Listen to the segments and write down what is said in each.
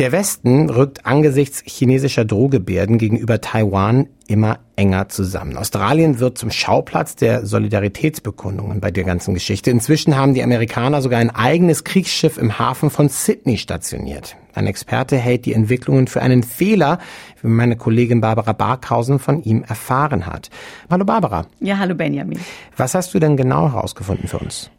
Der Westen rückt angesichts chinesischer Drohgebärden gegenüber Taiwan immer enger zusammen. Australien wird zum Schauplatz der Solidaritätsbekundungen bei der ganzen Geschichte. Inzwischen haben die Amerikaner sogar ein eigenes Kriegsschiff im Hafen von Sydney stationiert. Ein Experte hält die Entwicklungen für einen Fehler, wie meine Kollegin Barbara Barkhausen von ihm erfahren hat. Hallo Barbara. Ja, hallo Benjamin. Was hast du denn genau herausgefunden für uns?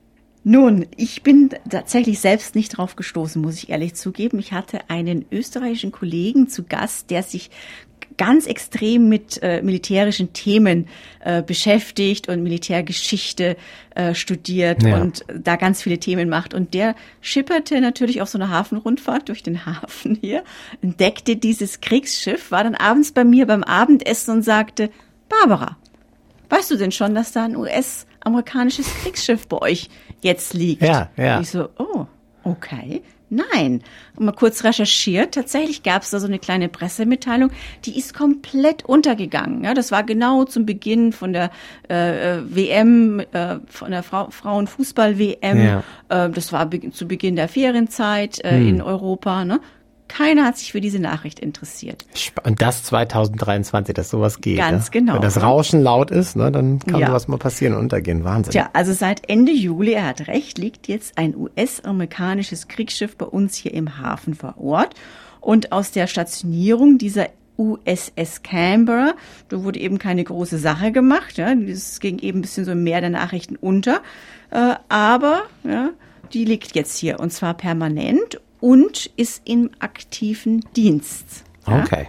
Nun, ich bin tatsächlich selbst nicht drauf gestoßen, muss ich ehrlich zugeben. Ich hatte einen österreichischen Kollegen zu Gast, der sich ganz extrem mit äh, militärischen Themen äh, beschäftigt und Militärgeschichte äh, studiert ja. und da ganz viele Themen macht. Und der schipperte natürlich auf so einer Hafenrundfahrt durch den Hafen hier, entdeckte dieses Kriegsschiff, war dann abends bei mir beim Abendessen und sagte, Barbara, weißt du denn schon, dass da ein US-amerikanisches Kriegsschiff bei euch jetzt liegt. Ja, ja. Und ich so, oh, okay. Nein. Mal kurz recherchiert. Tatsächlich gab es da so eine kleine Pressemitteilung, die ist komplett untergegangen. Ja, das war genau zum Beginn von der äh, äh WM, äh, von der Frau, Frauenfußball-WM. Ja. Äh, das war be zu Beginn der Ferienzeit äh, hm. in Europa. Ne? Keiner hat sich für diese Nachricht interessiert. Und das 2023, dass sowas geht. Ganz ja? genau. Wenn das Rauschen laut ist, ne, dann kann ja. sowas mal passieren und untergehen. Wahnsinn. Tja, also seit Ende Juli, er hat recht, liegt jetzt ein US-amerikanisches Kriegsschiff bei uns hier im Hafen vor Ort. Und aus der Stationierung dieser USS Canberra. Da wurde eben keine große Sache gemacht. Ja. Das ging eben ein bisschen so im Meer der Nachrichten unter. Äh, aber ja, die liegt jetzt hier und zwar permanent und ist im aktiven Dienst. Ja? Okay.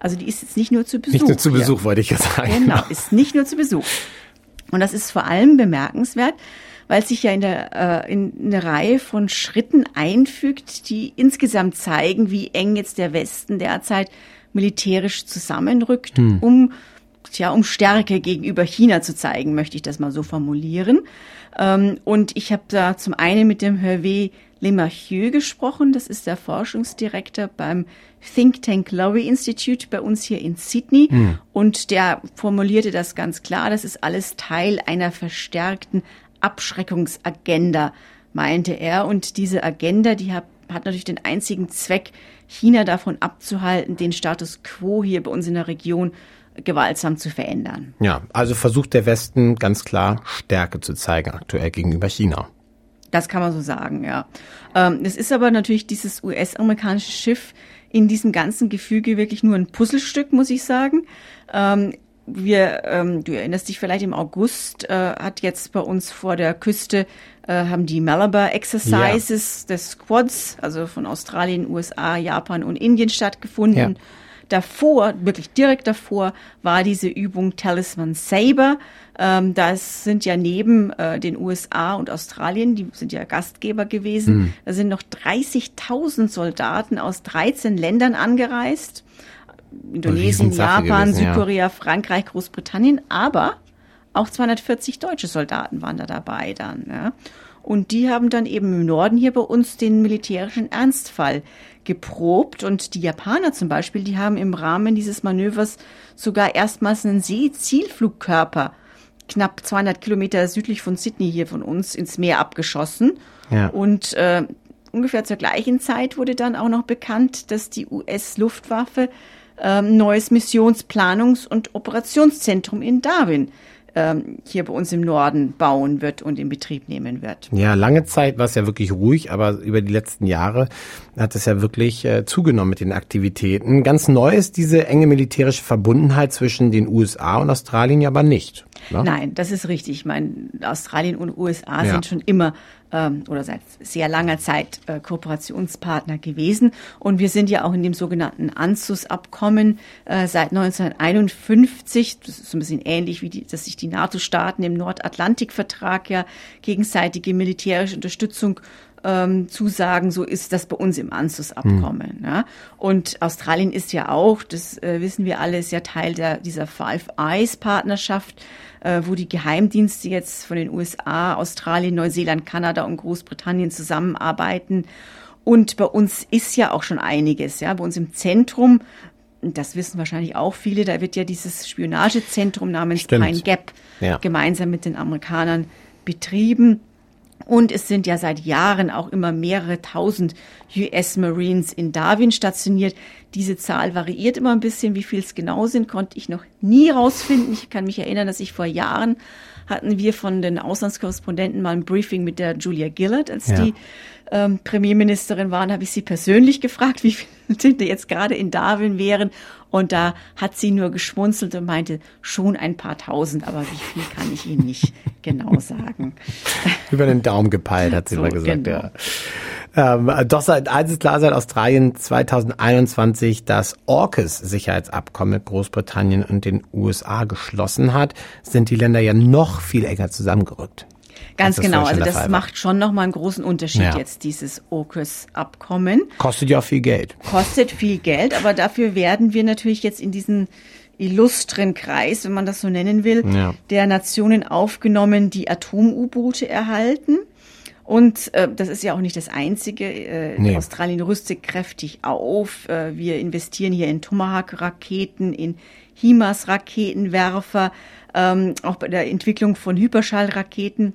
Also die ist jetzt nicht nur zu Besuch. Nicht nur zu Besuch, hier. wollte ich ja sagen. Genau, ist nicht nur zu Besuch. Und das ist vor allem bemerkenswert, weil es sich ja in, der, äh, in eine Reihe von Schritten einfügt, die insgesamt zeigen, wie eng jetzt der Westen derzeit militärisch zusammenrückt, hm. um tja, um Stärke gegenüber China zu zeigen, möchte ich das mal so formulieren. Ähm, und ich habe da zum einen mit dem Hervé Lemarchieu gesprochen. Das ist der Forschungsdirektor beim Think Tank Lowry Institute bei uns hier in Sydney. Mhm. Und der formulierte das ganz klar. Das ist alles Teil einer verstärkten Abschreckungsagenda, meinte er. Und diese Agenda, die hat, hat natürlich den einzigen Zweck, China davon abzuhalten, den Status quo hier bei uns in der Region gewaltsam zu verändern. Ja, also versucht der Westen ganz klar Stärke zu zeigen aktuell gegenüber China. Das kann man so sagen, ja. Ähm, es ist aber natürlich dieses US-amerikanische Schiff in diesem ganzen Gefüge wirklich nur ein Puzzlestück, muss ich sagen. Ähm, wir, ähm, du erinnerst dich vielleicht im August, äh, hat jetzt bei uns vor der Küste äh, haben die Malabar Exercises ja. des Squads, also von Australien, USA, Japan und Indien stattgefunden. Ja. Davor, wirklich direkt davor, war diese Übung Talisman Saber. Ähm, das sind ja neben äh, den USA und Australien, die sind ja Gastgeber gewesen, mhm. da sind noch 30.000 Soldaten aus 13 Ländern angereist. Indonesien, Japan, gewesen, Südkorea, ja. Frankreich, Großbritannien, aber auch 240 deutsche Soldaten waren da dabei dann. Ja. Und die haben dann eben im Norden hier bei uns den militärischen Ernstfall geprobt. Und die Japaner zum Beispiel, die haben im Rahmen dieses Manövers sogar erstmals einen Seezielflugkörper knapp 200 Kilometer südlich von Sydney hier von uns ins Meer abgeschossen. Ja. Und äh, ungefähr zur gleichen Zeit wurde dann auch noch bekannt, dass die US-Luftwaffe äh, neues Missionsplanungs- und Operationszentrum in Darwin ähm, hier bei uns im Norden bauen wird und in Betrieb nehmen wird. Ja, lange Zeit war es ja wirklich ruhig, aber über die letzten Jahre hat es ja wirklich äh, zugenommen mit den Aktivitäten. Ganz neu ist diese enge militärische Verbundenheit zwischen den USA und Australien ja aber nicht. Ne? Nein, das ist richtig. Ich meine, Australien und USA ja. sind schon immer ähm, oder seit sehr langer Zeit äh, Kooperationspartner gewesen. Und wir sind ja auch in dem sogenannten ANZUS-Abkommen äh, seit 1951. Das ist so ein bisschen ähnlich wie die, dass sich die NATO-Staaten im Nordatlantikvertrag ja gegenseitige militärische Unterstützung ähm, zusagen, so ist das bei uns im ANZUS-Abkommen. Mhm. Ja. Und Australien ist ja auch, das äh, wissen wir alle, ist ja Teil der, dieser Five Eyes-Partnerschaft, äh, wo die Geheimdienste jetzt von den USA, Australien, Neuseeland, Kanada und Großbritannien zusammenarbeiten. Und bei uns ist ja auch schon einiges, ja, bei uns im Zentrum das wissen wahrscheinlich auch viele, da wird ja dieses Spionagezentrum namens Stimmt. Pine Gap ja. gemeinsam mit den Amerikanern betrieben. Und es sind ja seit Jahren auch immer mehrere tausend US Marines in Darwin stationiert. Diese Zahl variiert immer ein bisschen. Wie viel es genau sind, konnte ich noch nie rausfinden. Ich kann mich erinnern, dass ich vor Jahren hatten wir von den Auslandskorrespondenten mal ein Briefing mit der Julia Gillard, als ja. die ähm, Premierministerin waren, habe ich sie persönlich gefragt, wie viele jetzt gerade in Darwin wären. Und da hat sie nur geschmunzelt und meinte, schon ein paar tausend, aber wie viel kann ich Ihnen nicht genau sagen. Über den Daumen gepeilt, hat sie so, mal gesagt, genau. ja. Ähm, doch seit eins ist klar, seit Australien 2021 das AUKUS-Sicherheitsabkommen mit Großbritannien und den USA geschlossen hat, sind die Länder ja noch viel enger zusammengerückt. Ganz genau, also das macht schon nochmal einen großen Unterschied ja. jetzt, dieses AUKUS-Abkommen. Kostet ja viel Geld. Kostet viel Geld, aber dafür werden wir natürlich jetzt in diesen illustren Kreis, wenn man das so nennen will, ja. der Nationen aufgenommen, die Atom-U-Boote erhalten. Und äh, das ist ja auch nicht das Einzige. Äh, nee. Australien rüstet kräftig auf. Äh, wir investieren hier in Tomahawk-Raketen, in HIMARS-Raketenwerfer, ähm, auch bei der Entwicklung von Hyperschallraketen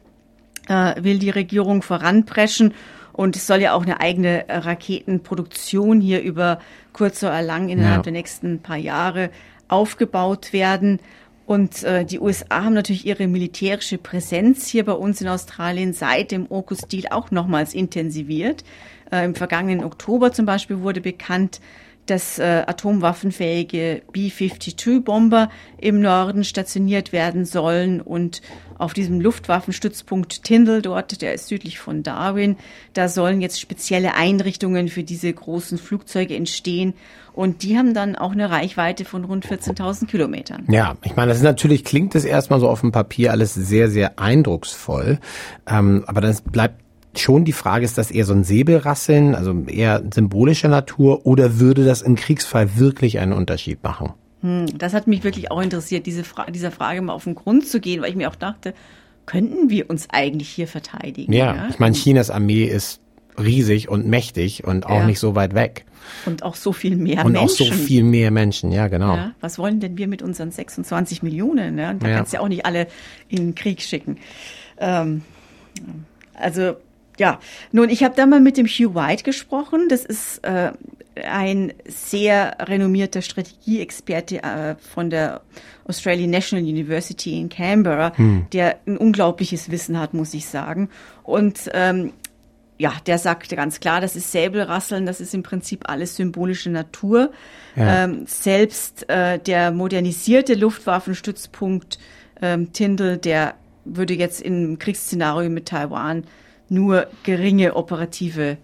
äh, will die Regierung voranpreschen. Und es soll ja auch eine eigene äh, Raketenproduktion hier über kurz oder lang innerhalb ja. der nächsten paar Jahre aufgebaut werden. Und äh, die USA haben natürlich ihre militärische Präsenz hier bei uns in Australien seit dem AUKUS-Deal auch nochmals intensiviert. Äh, Im vergangenen Oktober zum Beispiel wurde bekannt, dass äh, atomwaffenfähige B-52-Bomber im Norden stationiert werden sollen und auf diesem Luftwaffenstützpunkt Tyndall dort, der ist südlich von Darwin, da sollen jetzt spezielle Einrichtungen für diese großen Flugzeuge entstehen und die haben dann auch eine Reichweite von rund 14.000 Kilometern. Ja, ich meine, das ist natürlich, klingt das erstmal so auf dem Papier alles sehr, sehr eindrucksvoll, ähm, aber das bleibt schon die Frage, ist das eher so ein Säbelrasseln, also eher symbolischer Natur, oder würde das im Kriegsfall wirklich einen Unterschied machen? Hm, das hat mich wirklich auch interessiert, diese Fra dieser Frage mal auf den Grund zu gehen, weil ich mir auch dachte, könnten wir uns eigentlich hier verteidigen? Ja, ja? ich meine, Chinas Armee ist riesig und mächtig und auch ja. nicht so weit weg. Und auch so viel mehr und Menschen. Und auch so viel mehr Menschen, ja, genau. Ja, was wollen denn wir mit unseren 26 Millionen? Ne? Da kannst du ja auch nicht alle in den Krieg schicken. Ähm, also ja, nun, ich habe da mal mit dem Hugh White gesprochen. Das ist äh, ein sehr renommierter Strategieexperte äh, von der Australian National University in Canberra, hm. der ein unglaubliches Wissen hat, muss ich sagen. Und ähm, ja, der sagte ganz klar, das ist Säbelrasseln, das ist im Prinzip alles symbolische Natur. Ja. Ähm, selbst äh, der modernisierte Luftwaffenstützpunkt ähm, Tyndall, der würde jetzt im Kriegsszenario mit Taiwan nur geringe operative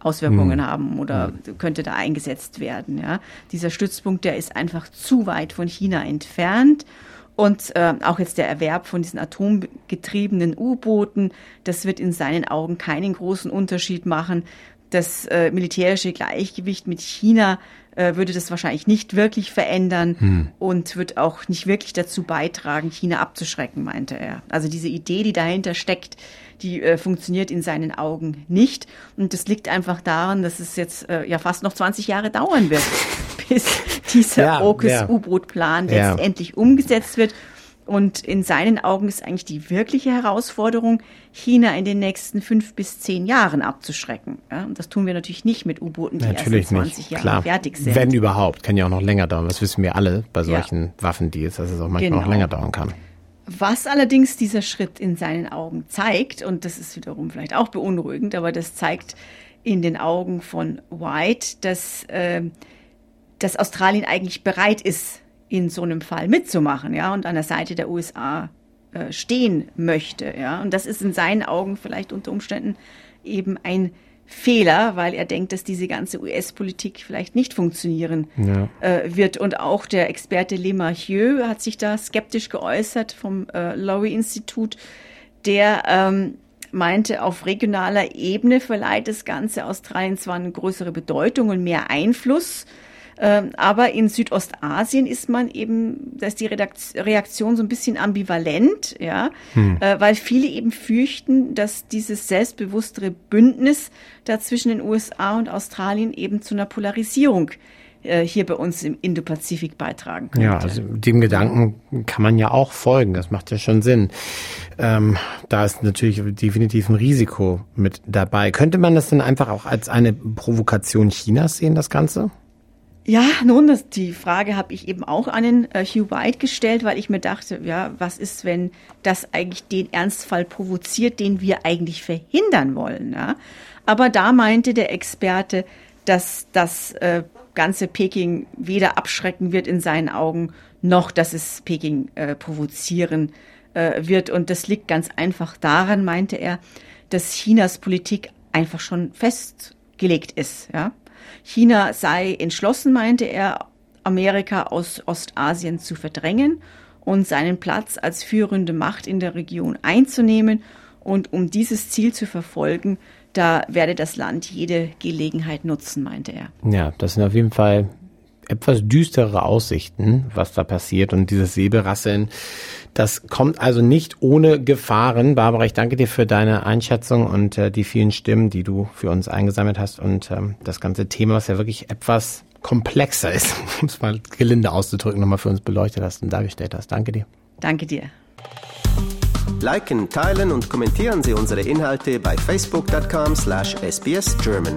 Auswirkungen hm. haben oder hm. könnte da eingesetzt werden. Ja. Dieser Stützpunkt, der ist einfach zu weit von China entfernt. Und äh, auch jetzt der Erwerb von diesen atomgetriebenen U-Booten, das wird in seinen Augen keinen großen Unterschied machen. Das äh, militärische Gleichgewicht mit China äh, würde das wahrscheinlich nicht wirklich verändern hm. und wird auch nicht wirklich dazu beitragen, China abzuschrecken, meinte er. Also diese Idee, die dahinter steckt, die äh, funktioniert in seinen Augen nicht. Und das liegt einfach daran, dass es jetzt äh, ja fast noch 20 Jahre dauern wird, bis dieser ja, AUKUS-U-Boot-Plan ja. letztendlich umgesetzt wird. Und in seinen Augen ist eigentlich die wirkliche Herausforderung, China in den nächsten fünf bis zehn Jahren abzuschrecken. Ja, und das tun wir natürlich nicht mit U-Booten, die natürlich erst in 20 Jahren Klar. fertig sind. Wenn überhaupt, kann ja auch noch länger dauern. Das wissen wir alle bei solchen ja. Waffendeals, dass es auch manchmal genau. noch länger dauern kann. Was allerdings dieser Schritt in seinen Augen zeigt, und das ist wiederum vielleicht auch beunruhigend, aber das zeigt in den Augen von White, dass, äh, dass Australien eigentlich bereit ist, in so einem Fall mitzumachen, ja, und an der Seite der USA äh, stehen möchte. Ja? Und das ist in seinen Augen vielleicht unter Umständen eben ein Fehler, weil er denkt, dass diese ganze US-Politik vielleicht nicht funktionieren ja. äh, wird. Und auch der Experte Le Marchieu hat sich da skeptisch geäußert vom äh, Lowry-Institut, der ähm, meinte, auf regionaler Ebene verleiht das Ganze Australien zwar eine größere Bedeutung und mehr Einfluss, aber in Südostasien ist man eben, da ist die Reaktion so ein bisschen ambivalent, ja, hm. Äh, weil viele eben fürchten, dass dieses selbstbewusstere Bündnis da zwischen den USA und Australien eben zu einer Polarisierung äh, hier bei uns im Indo-Pazifik beitragen könnte. Ja, also dem Gedanken kann man ja auch folgen. Das macht ja schon Sinn. Ähm, da ist natürlich definitiv ein Risiko mit dabei. Könnte man das denn einfach auch als eine Provokation Chinas sehen, das Ganze? Ja, nun, das, die Frage habe ich eben auch an den äh, Hugh White gestellt, weil ich mir dachte, ja, was ist, wenn das eigentlich den Ernstfall provoziert, den wir eigentlich verhindern wollen? Ja? Aber da meinte der Experte, dass das äh, ganze Peking weder abschrecken wird in seinen Augen, noch dass es Peking äh, provozieren äh, wird. Und das liegt ganz einfach daran, meinte er, dass Chinas Politik einfach schon festgelegt ist. Ja? China sei entschlossen, meinte er, Amerika aus Ostasien zu verdrängen und seinen Platz als führende Macht in der Region einzunehmen. Und um dieses Ziel zu verfolgen, da werde das Land jede Gelegenheit nutzen, meinte er. Ja, das sind auf jeden Fall etwas düstere Aussichten, was da passiert und dieses Säbelrasseln, das kommt also nicht ohne Gefahren. Barbara, ich danke dir für deine Einschätzung und äh, die vielen Stimmen, die du für uns eingesammelt hast und ähm, das ganze Thema, was ja wirklich etwas komplexer ist, um es mal gelinde auszudrücken, nochmal für uns beleuchtet hast und dargestellt hast. Danke dir. Danke dir. Liken, teilen und kommentieren Sie unsere Inhalte bei facebook.com slash sbsgerman.